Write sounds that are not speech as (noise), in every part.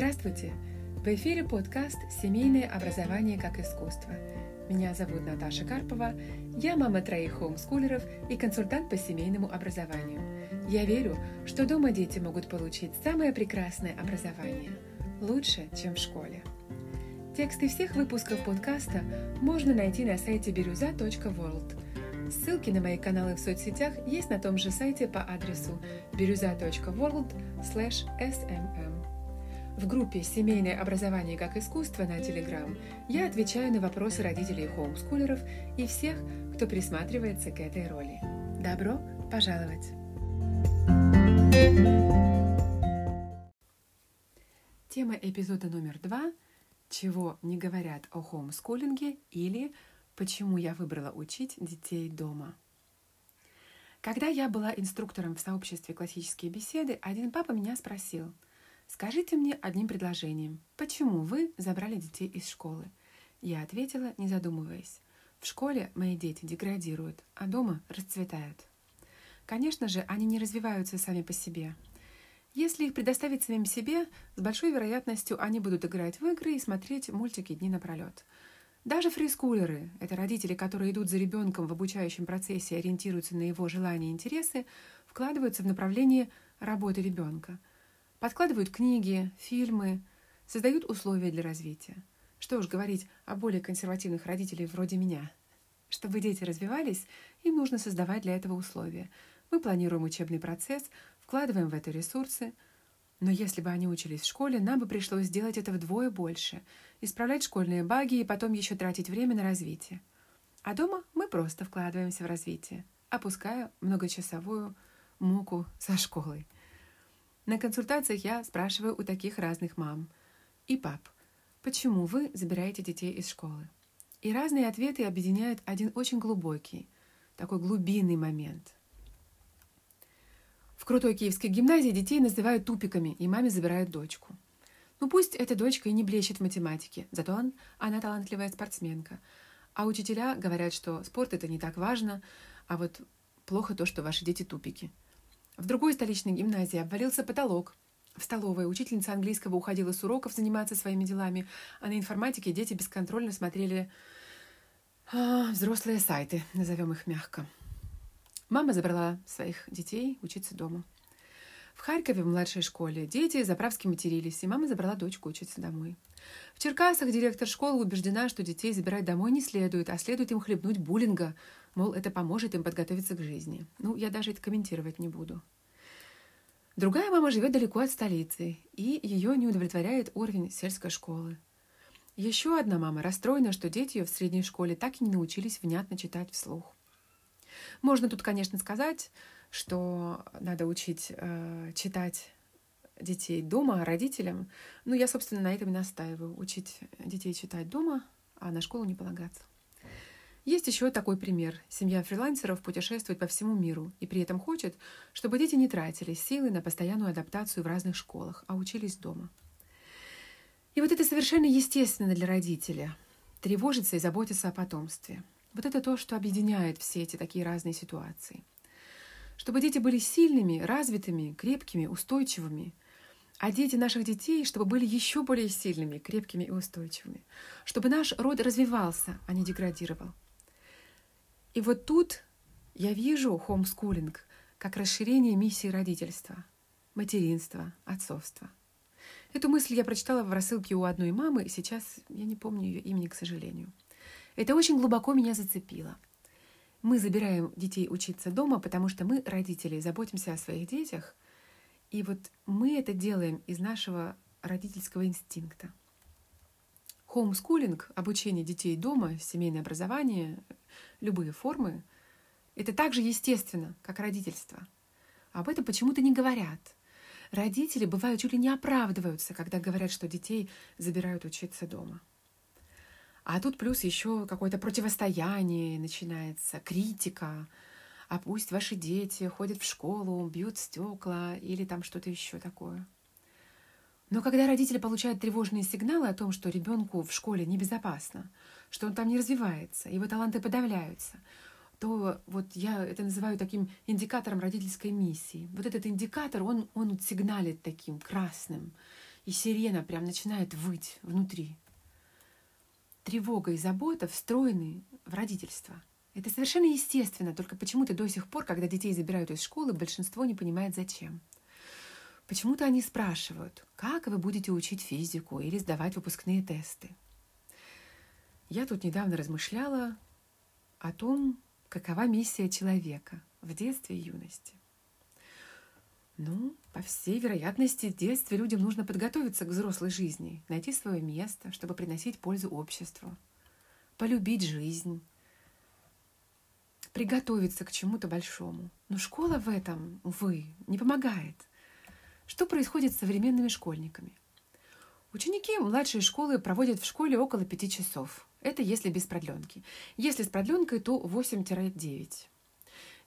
Здравствуйте! В эфире подкаст «Семейное образование как искусство». Меня зовут Наташа Карпова, я мама троих хоумскулеров и консультант по семейному образованию. Я верю, что дома дети могут получить самое прекрасное образование, лучше, чем в школе. Тексты всех выпусков подкаста можно найти на сайте бирюза.world. Ссылки на мои каналы в соцсетях есть на том же сайте по адресу бирюза.world smm. В группе «Семейное образование как искусство» на Telegram я отвечаю на вопросы родителей хоумскулеров и всех, кто присматривается к этой роли. Добро пожаловать! Тема эпизода номер два «Чего не говорят о хоумскулинге» или «Почему я выбрала учить детей дома». Когда я была инструктором в сообществе «Классические беседы», один папа меня спросил – Скажите мне одним предложением, почему вы забрали детей из школы? Я ответила, не задумываясь. В школе мои дети деградируют, а дома расцветают. Конечно же, они не развиваются сами по себе. Если их предоставить самим себе, с большой вероятностью они будут играть в игры и смотреть мультики дни напролет. Даже фрискулеры, это родители, которые идут за ребенком в обучающем процессе и ориентируются на его желания и интересы, вкладываются в направление работы ребенка – Подкладывают книги, фильмы, создают условия для развития. Что уж говорить о более консервативных родителях вроде меня. Чтобы дети развивались, им нужно создавать для этого условия. Мы планируем учебный процесс, вкладываем в это ресурсы. Но если бы они учились в школе, нам бы пришлось сделать это вдвое больше, исправлять школьные баги и потом еще тратить время на развитие. А дома мы просто вкладываемся в развитие, опуская многочасовую муку со школой. На консультациях я спрашиваю у таких разных мам и пап, почему вы забираете детей из школы? И разные ответы объединяют один очень глубокий, такой глубинный момент. В крутой киевской гимназии детей называют тупиками, и маме забирают дочку. Ну пусть эта дочка и не блещет в математике, зато он, она талантливая спортсменка. А учителя говорят, что спорт это не так важно, а вот плохо то, что ваши дети тупики – в другой столичной гимназии обвалился потолок. В столовой учительница английского уходила с уроков заниматься своими делами, а на информатике дети бесконтрольно смотрели а, взрослые сайты, назовем их мягко. Мама забрала своих детей учиться дома. В Харькове в младшей школе дети заправски матерились, и мама забрала дочку учиться домой. В Черкасах директор школы убеждена, что детей забирать домой не следует, а следует им хлебнуть буллинга, Мол, это поможет им подготовиться к жизни. Ну, я даже это комментировать не буду. Другая мама живет далеко от столицы, и ее не удовлетворяет уровень сельской школы. Еще одна мама расстроена, что дети ее в средней школе так и не научились внятно читать вслух. Можно тут, конечно, сказать, что надо учить э, читать детей дома родителям. Ну, я, собственно, на этом и настаиваю. Учить детей читать дома, а на школу не полагаться. Есть еще такой пример. Семья фрилансеров путешествует по всему миру и при этом хочет, чтобы дети не тратили силы на постоянную адаптацию в разных школах, а учились дома. И вот это совершенно естественно для родителя – тревожиться и заботиться о потомстве. Вот это то, что объединяет все эти такие разные ситуации. Чтобы дети были сильными, развитыми, крепкими, устойчивыми – а дети наших детей, чтобы были еще более сильными, крепкими и устойчивыми, чтобы наш род развивался, а не деградировал. И вот тут я вижу хомскулинг как расширение миссии родительства, материнства, отцовства. Эту мысль я прочитала в рассылке у одной мамы, сейчас я не помню ее имени, к сожалению. Это очень глубоко меня зацепило. Мы забираем детей учиться дома, потому что мы, родители, заботимся о своих детях, и вот мы это делаем из нашего родительского инстинкта. Хоумскулинг, обучение детей дома, семейное образование, любые формы, это так же естественно, как родительство. Об этом почему-то не говорят. Родители бывают чуть ли не оправдываются, когда говорят, что детей забирают учиться дома. А тут плюс еще какое-то противостояние начинается, критика. А пусть ваши дети ходят в школу, бьют стекла или там что-то еще такое. Но когда родители получают тревожные сигналы о том, что ребенку в школе небезопасно, что он там не развивается, его таланты подавляются, то вот я это называю таким индикатором родительской миссии. Вот этот индикатор, он, он сигналит таким красным. и сирена прям начинает выть внутри. Тревога и забота встроены в родительство. Это совершенно естественно, только почему-то до сих пор, когда детей забирают из школы, большинство не понимает зачем. Почему-то они спрашивают, как вы будете учить физику или сдавать выпускные тесты. Я тут недавно размышляла о том, какова миссия человека в детстве и юности. Ну, по всей вероятности, в детстве людям нужно подготовиться к взрослой жизни, найти свое место, чтобы приносить пользу обществу, полюбить жизнь, приготовиться к чему-то большому. Но школа в этом, увы, не помогает. Что происходит с современными школьниками? Ученики младшей школы проводят в школе около пяти часов. Это если без продленки. Если с продленкой, то 8-9.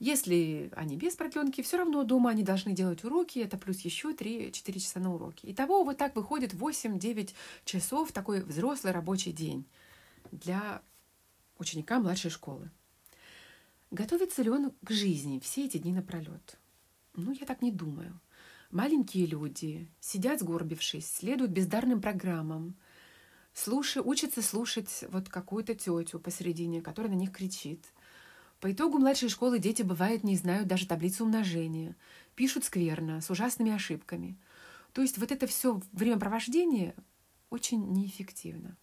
Если они без продленки, все равно дома они должны делать уроки, это плюс еще 3-4 часа на уроки. Итого вот так выходит 8-9 часов такой взрослый рабочий день для ученика младшей школы. Готовится ли он к жизни все эти дни напролет? Ну, я так не думаю. Маленькие люди сидят сгорбившись, следуют бездарным программам, слушай, учатся слушать вот какую-то тетю посередине, которая на них кричит. По итогу младшей школы дети, бывает, не знают даже таблицу умножения, пишут скверно, с ужасными ошибками. То есть вот это все времяпровождение очень неэффективно.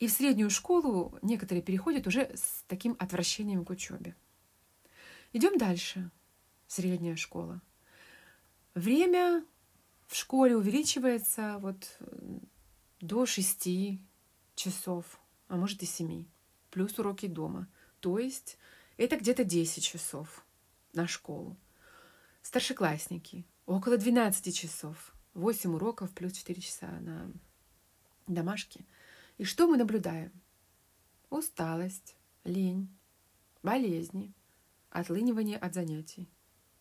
И в среднюю школу некоторые переходят уже с таким отвращением к учебе. Идем дальше. Средняя школа. Время в школе увеличивается вот до 6 часов, а может и 7, плюс уроки дома. То есть это где-то 10 часов на школу. Старшеклассники около 12 часов, 8 уроков плюс 4 часа на домашке. И что мы наблюдаем? Усталость, лень, болезни, отлынивание от занятий,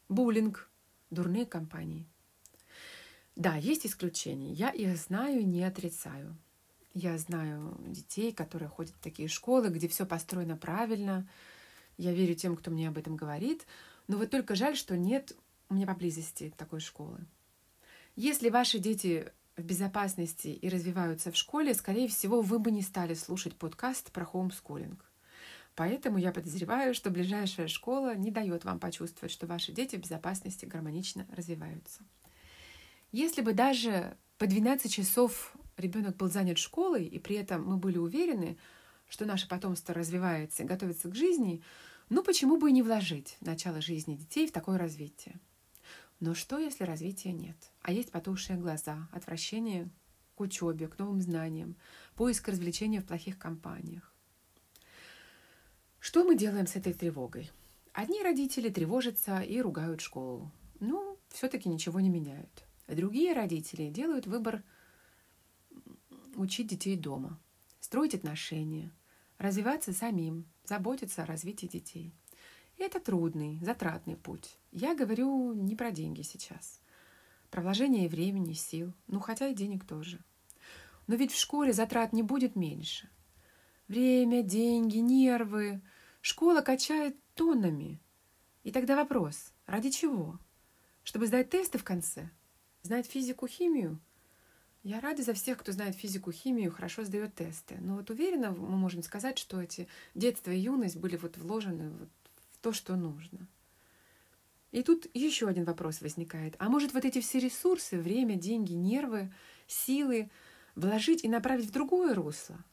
буллинг, дурные компании – да, есть исключения. Я их знаю, не отрицаю. Я знаю детей, которые ходят в такие школы, где все построено правильно. Я верю тем, кто мне об этом говорит. Но вот только жаль, что нет у меня поблизости такой школы. Если ваши дети в безопасности и развиваются в школе, скорее всего, вы бы не стали слушать подкаст про хоумскулинг. Поэтому я подозреваю, что ближайшая школа не дает вам почувствовать, что ваши дети в безопасности гармонично развиваются. Если бы даже по 12 часов ребенок был занят школой, и при этом мы были уверены, что наше потомство развивается и готовится к жизни, ну почему бы и не вложить начало жизни детей в такое развитие? Но что, если развития нет? А есть потухшие глаза, отвращение к учебе, к новым знаниям, поиск развлечения в плохих компаниях. Что мы делаем с этой тревогой? Одни родители тревожатся и ругают школу. Ну, все-таки ничего не меняют. Другие родители делают выбор учить детей дома, строить отношения, развиваться самим, заботиться о развитии детей. И это трудный, затратный путь. Я говорю не про деньги сейчас. Про вложение времени, сил, ну хотя и денег тоже. Но ведь в школе затрат не будет меньше. Время, деньги, нервы. Школа качает тоннами. И тогда вопрос, ради чего? Чтобы сдать тесты в конце – знать физику, химию. Я рада за всех, кто знает физику, химию, хорошо сдает тесты. Но вот уверенно мы можем сказать, что эти детство и юность были вот вложены вот в то, что нужно. И тут еще один вопрос возникает. А может вот эти все ресурсы, время, деньги, нервы, силы вложить и направить в другое русло?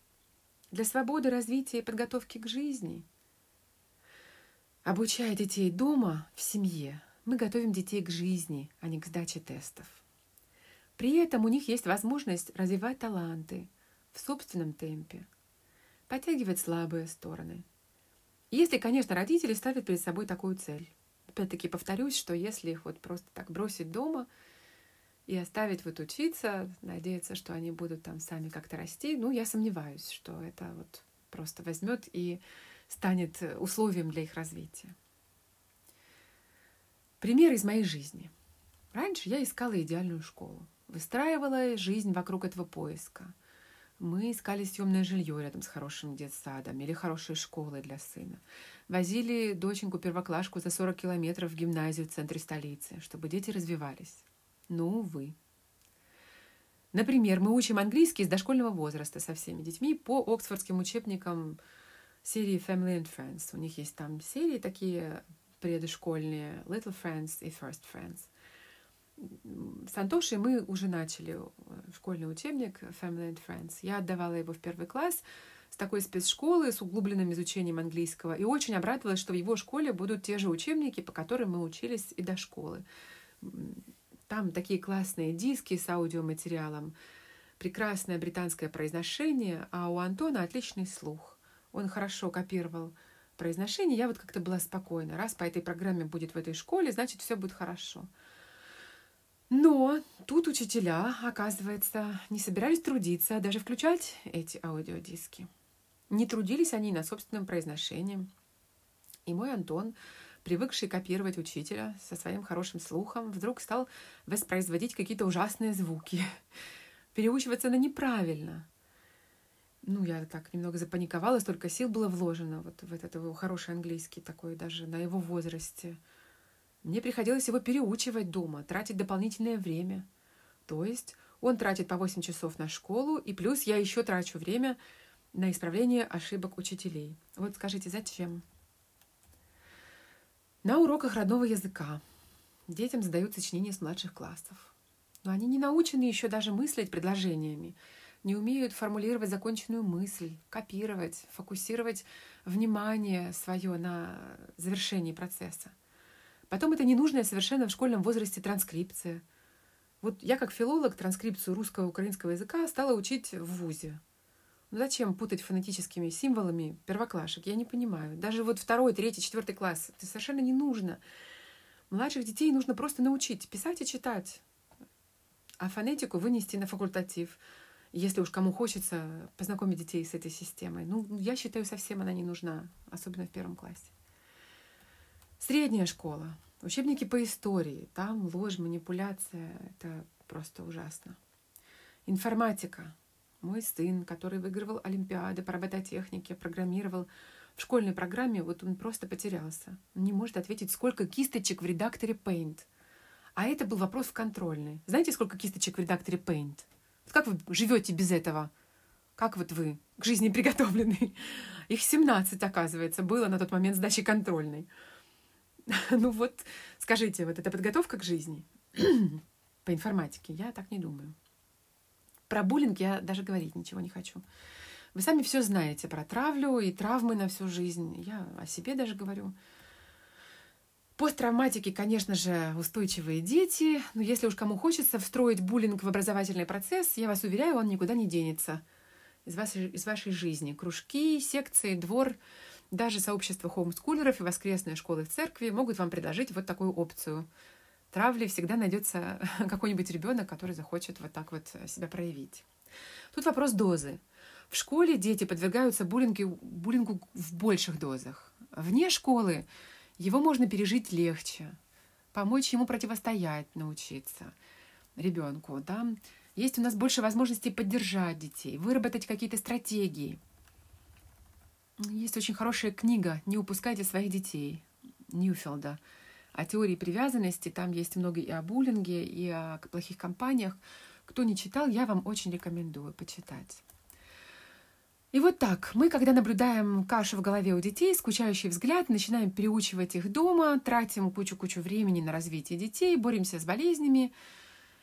Для свободы, развития и подготовки к жизни? Обучая детей дома, в семье, мы готовим детей к жизни, а не к сдаче тестов. При этом у них есть возможность развивать таланты в собственном темпе, подтягивать слабые стороны. Если, конечно, родители ставят перед собой такую цель. Опять-таки повторюсь, что если их вот просто так бросить дома и оставить вот учиться, надеяться, что они будут там сами как-то расти, ну, я сомневаюсь, что это вот просто возьмет и станет условием для их развития. Пример из моей жизни. Раньше я искала идеальную школу, выстраивала жизнь вокруг этого поиска. Мы искали съемное жилье рядом с хорошим детсадом или хорошей школой для сына. Возили доченьку-первоклашку за 40 километров в гимназию в центре столицы, чтобы дети развивались. Но, увы. Например, мы учим английский с дошкольного возраста со всеми детьми по оксфордским учебникам серии Family and Friends. У них есть там серии такие предшкольные Little Friends и First Friends. С Антошей мы уже начали школьный учебник Family and Friends. Я отдавала его в первый класс с такой спецшколы, с углубленным изучением английского, и очень обрадовалась, что в его школе будут те же учебники, по которым мы учились и до школы. Там такие классные диски с аудиоматериалом, прекрасное британское произношение, а у Антона отличный слух. Он хорошо копировал произношение. Я вот как-то была спокойна. Раз по этой программе будет в этой школе, значит, все будет хорошо. Но тут учителя, оказывается, не собирались трудиться, даже включать эти аудиодиски. Не трудились они над собственным произношением. И мой Антон привыкший копировать учителя со своим хорошим слухом, вдруг стал воспроизводить какие-то ужасные звуки, (laughs) переучиваться на неправильно. Ну, я так немного запаниковала, столько сил было вложено вот в этот его хороший английский такой даже на его возрасте. Мне приходилось его переучивать дома, тратить дополнительное время. То есть он тратит по 8 часов на школу, и плюс я еще трачу время на исправление ошибок учителей. Вот скажите, зачем? На уроках родного языка детям задают сочинения с младших классов. Но они не научены еще даже мыслить предложениями, не умеют формулировать законченную мысль, копировать, фокусировать внимание свое на завершении процесса. Потом это ненужная совершенно в школьном возрасте транскрипция. Вот я как филолог транскрипцию русского и украинского языка стала учить в ВУЗе. Ну зачем путать фонетическими символами первоклашек? Я не понимаю. Даже вот второй, третий, четвертый класс это совершенно не нужно. Младших детей нужно просто научить писать и читать, а фонетику вынести на факультатив, если уж кому хочется познакомить детей с этой системой. Ну, я считаю, совсем она не нужна, особенно в первом классе. Средняя школа, учебники по истории, там ложь, манипуляция, это просто ужасно. Информатика, мой сын, который выигрывал Олимпиады по робототехнике, программировал в школьной программе, вот он просто потерялся. Он не может ответить, сколько кисточек в редакторе Paint. А это был вопрос в контрольной. Знаете, сколько кисточек в редакторе Paint? Как вы живете без этого? Как вот вы к жизни приготовлены? (laughs) Их 17, оказывается, было на тот момент сдачи контрольной. (laughs) Ну вот, скажите, вот эта подготовка к жизни (clears throat) по информатике, я так не думаю. Про буллинг я даже говорить ничего не хочу. Вы сами все знаете про травлю и травмы на всю жизнь. Я о себе даже говорю. Посттравматики, конечно же, устойчивые дети, но если уж кому хочется встроить буллинг в образовательный процесс, я вас уверяю, он никуда не денется из вашей, из вашей жизни. Кружки, секции, двор, даже сообщество хоумскулеров и воскресные школы в церкви могут вам предложить вот такую опцию – травли всегда найдется (laughs) какой-нибудь ребенок, который захочет вот так вот себя проявить. Тут вопрос дозы. В школе дети подвергаются буллингу, буллингу в больших дозах. Вне школы его можно пережить легче, помочь ему противостоять, научиться ребенку. Да? Есть у нас больше возможностей поддержать детей, выработать какие-то стратегии. Есть очень хорошая книга «Не упускайте своих детей» Ньюфилда – о теории привязанности. Там есть много и о буллинге, и о плохих компаниях. Кто не читал, я вам очень рекомендую почитать. И вот так, мы, когда наблюдаем кашу в голове у детей, скучающий взгляд, начинаем переучивать их дома, тратим кучу-кучу времени на развитие детей, боремся с болезнями.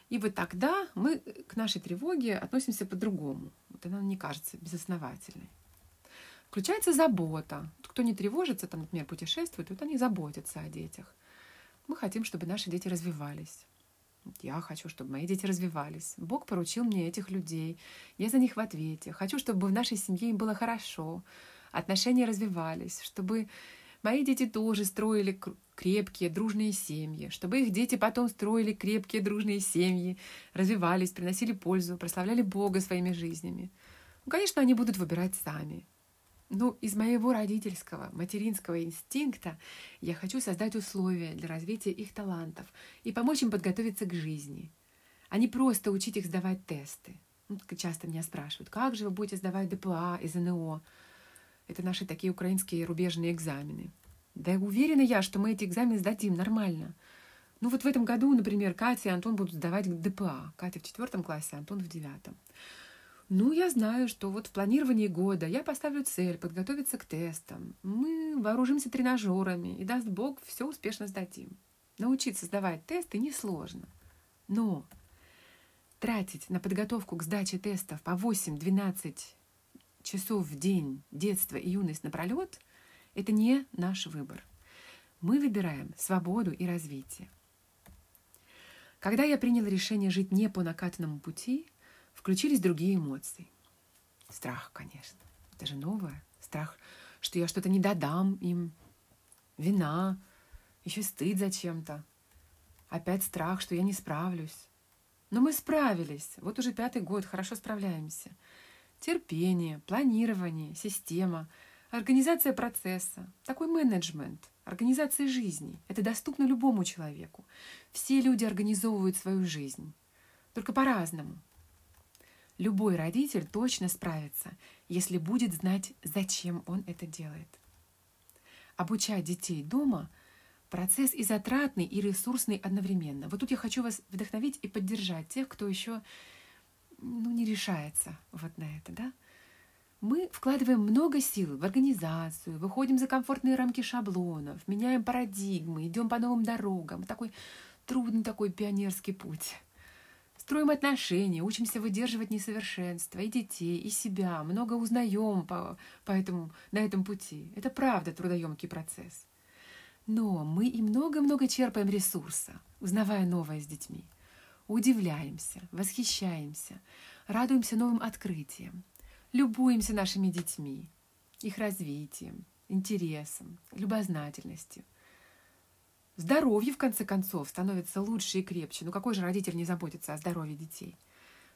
И вот тогда мы к нашей тревоге относимся по-другому. Вот она не кажется безосновательной. Включается забота. Кто не тревожится, там, например, путешествует, вот они заботятся о детях. Мы хотим, чтобы наши дети развивались. Я хочу, чтобы мои дети развивались. Бог поручил мне этих людей. Я за них в ответе. Хочу, чтобы в нашей семье им было хорошо. Отношения развивались. Чтобы мои дети тоже строили крепкие, дружные семьи. Чтобы их дети потом строили крепкие, дружные семьи. Развивались, приносили пользу, прославляли Бога своими жизнями. Ну, конечно, они будут выбирать сами. Ну, из моего родительского, материнского инстинкта я хочу создать условия для развития их талантов и помочь им подготовиться к жизни, а не просто учить их сдавать тесты. Ну, часто меня спрашивают, как же вы будете сдавать ДПА и ЗНО? Это наши такие украинские рубежные экзамены. Да уверена я, что мы эти экзамены сдадим нормально. Ну вот в этом году, например, Катя и Антон будут сдавать ДПА. Катя в четвертом классе, Антон в девятом. Ну, я знаю, что вот в планировании года я поставлю цель подготовиться к тестам. Мы вооружимся тренажерами, и, даст Бог, все успешно сдадим. Научиться сдавать тесты несложно. Но тратить на подготовку к сдаче тестов по 8-12 часов в день детства и юность напролет – это не наш выбор. Мы выбираем свободу и развитие. Когда я приняла решение жить не по накатанному пути, включились другие эмоции. Страх, конечно. Это же новое. Страх, что я что-то не додам им. Вина, еще стыд зачем-то. Опять страх, что я не справлюсь. Но мы справились. Вот уже пятый год, хорошо справляемся. Терпение, планирование, система, организация процесса, такой менеджмент, организация жизни. Это доступно любому человеку. Все люди организовывают свою жизнь. Только по-разному. Любой родитель точно справится, если будет знать, зачем он это делает. Обучать детей дома – процесс и затратный, и ресурсный одновременно. Вот тут я хочу вас вдохновить и поддержать тех, кто еще ну, не решается вот на это, да? Мы вкладываем много сил в организацию, выходим за комфортные рамки шаблонов, меняем парадигмы, идем по новым дорогам. Такой трудный такой пионерский путь. Строим отношения, учимся выдерживать несовершенство и детей, и себя, много узнаем по, по этому, на этом пути. Это правда трудоемкий процесс. Но мы и много-много черпаем ресурса, узнавая новое с детьми. Удивляемся, восхищаемся, радуемся новым открытиям, любуемся нашими детьми, их развитием, интересом, любознательностью. Здоровье, в конце концов, становится лучше и крепче. Ну какой же родитель не заботится о здоровье детей?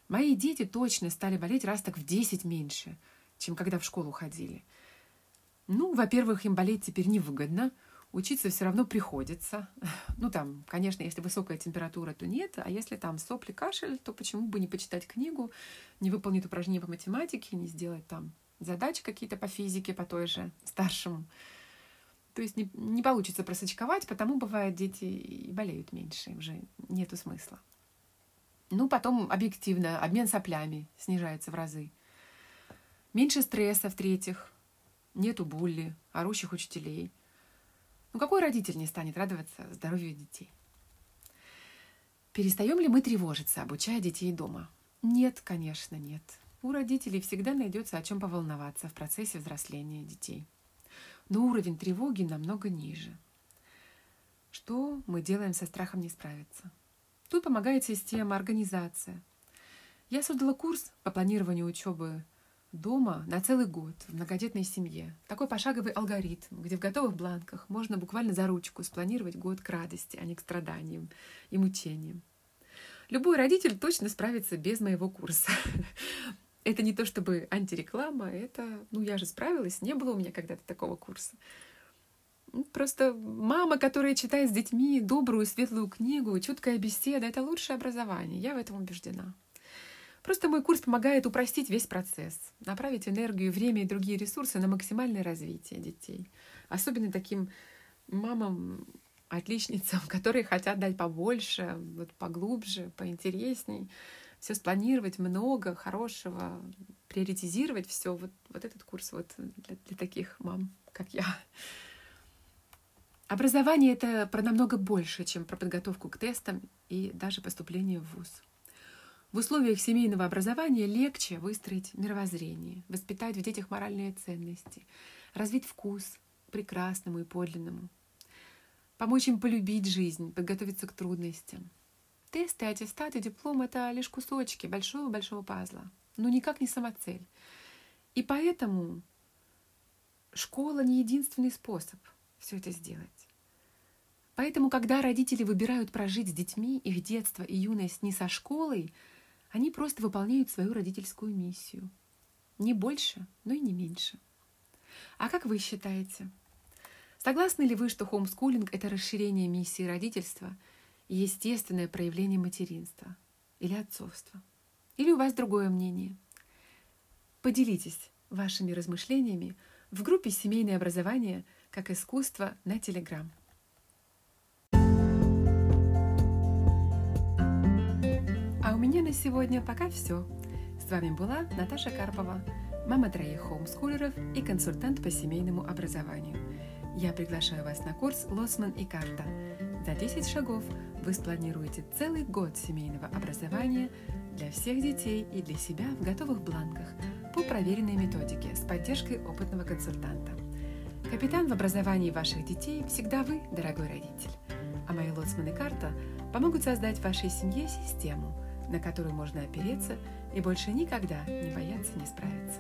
Мои дети точно стали болеть раз так в 10 меньше, чем когда в школу ходили. Ну, во-первых, им болеть теперь невыгодно, учиться все равно приходится. (laughs) Ну, там, конечно, если высокая температура, то нет, а если там сопли, кашель, то почему бы не почитать книгу, не выполнить упражнения по математике, не сделать там задачи какие-то по физике, по той же старшему. То есть не, не получится просочковать, потому бывает дети и болеют меньше, уже нету смысла. Ну, потом объективно обмен соплями снижается в разы. Меньше стресса, в-третьих, нету булли, орущих учителей. Ну, какой родитель не станет радоваться здоровью детей? Перестаем ли мы тревожиться, обучая детей дома? Нет, конечно, нет. У родителей всегда найдется о чем поволноваться в процессе взросления детей но уровень тревоги намного ниже. Что мы делаем со страхом не справиться? Тут помогает система, организация. Я создала курс по планированию учебы дома на целый год в многодетной семье. Такой пошаговый алгоритм, где в готовых бланках можно буквально за ручку спланировать год к радости, а не к страданиям и мучениям. Любой родитель точно справится без моего курса. (laughs) Это не то чтобы антиреклама, это, ну, я же справилась, не было у меня когда-то такого курса. Ну, просто мама, которая читает с детьми добрую, светлую книгу, чуткая беседа — это лучшее образование. Я в этом убеждена. Просто мой курс помогает упростить весь процесс, направить энергию, время и другие ресурсы на максимальное развитие детей. Особенно таким мамам, отличницам, (laughs) которые хотят дать побольше, вот поглубже, поинтересней все спланировать много хорошего, приоритизировать все. Вот, вот этот курс вот для, для таких мам, как я. Образование — это про намного больше, чем про подготовку к тестам и даже поступление в ВУЗ. В условиях семейного образования легче выстроить мировоззрение, воспитать в детях моральные ценности, развить вкус к прекрасному и подлинному, помочь им полюбить жизнь, подготовиться к трудностям, Тесты, аттестаты, диплом — это лишь кусочки большого-большого пазла, но никак не самоцель. И поэтому школа не единственный способ все это сделать. Поэтому, когда родители выбирают прожить с детьми их детство и юность не со школой, они просто выполняют свою родительскую миссию. Не больше, но и не меньше. А как вы считаете? Согласны ли вы, что хомскулинг — это расширение миссии родительства — естественное проявление материнства или отцовства. Или у вас другое мнение. Поделитесь вашими размышлениями в группе «Семейное образование как искусство» на Телеграм. меня на сегодня пока все. С вами была Наташа Карпова, мама троих хоумскулеров и консультант по семейному образованию. Я приглашаю вас на курс «Лосман и карта». За 10 шагов вы спланируете целый год семейного образования для всех детей и для себя в готовых бланках по проверенной методике с поддержкой опытного консультанта. Капитан в образовании ваших детей всегда вы, дорогой родитель. А мои лоцман и карта помогут создать вашей семье систему, на которую можно опереться и больше никогда не бояться не справиться.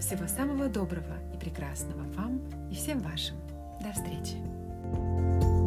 Всего самого доброго и прекрасного вам и всем вашим. До встречи!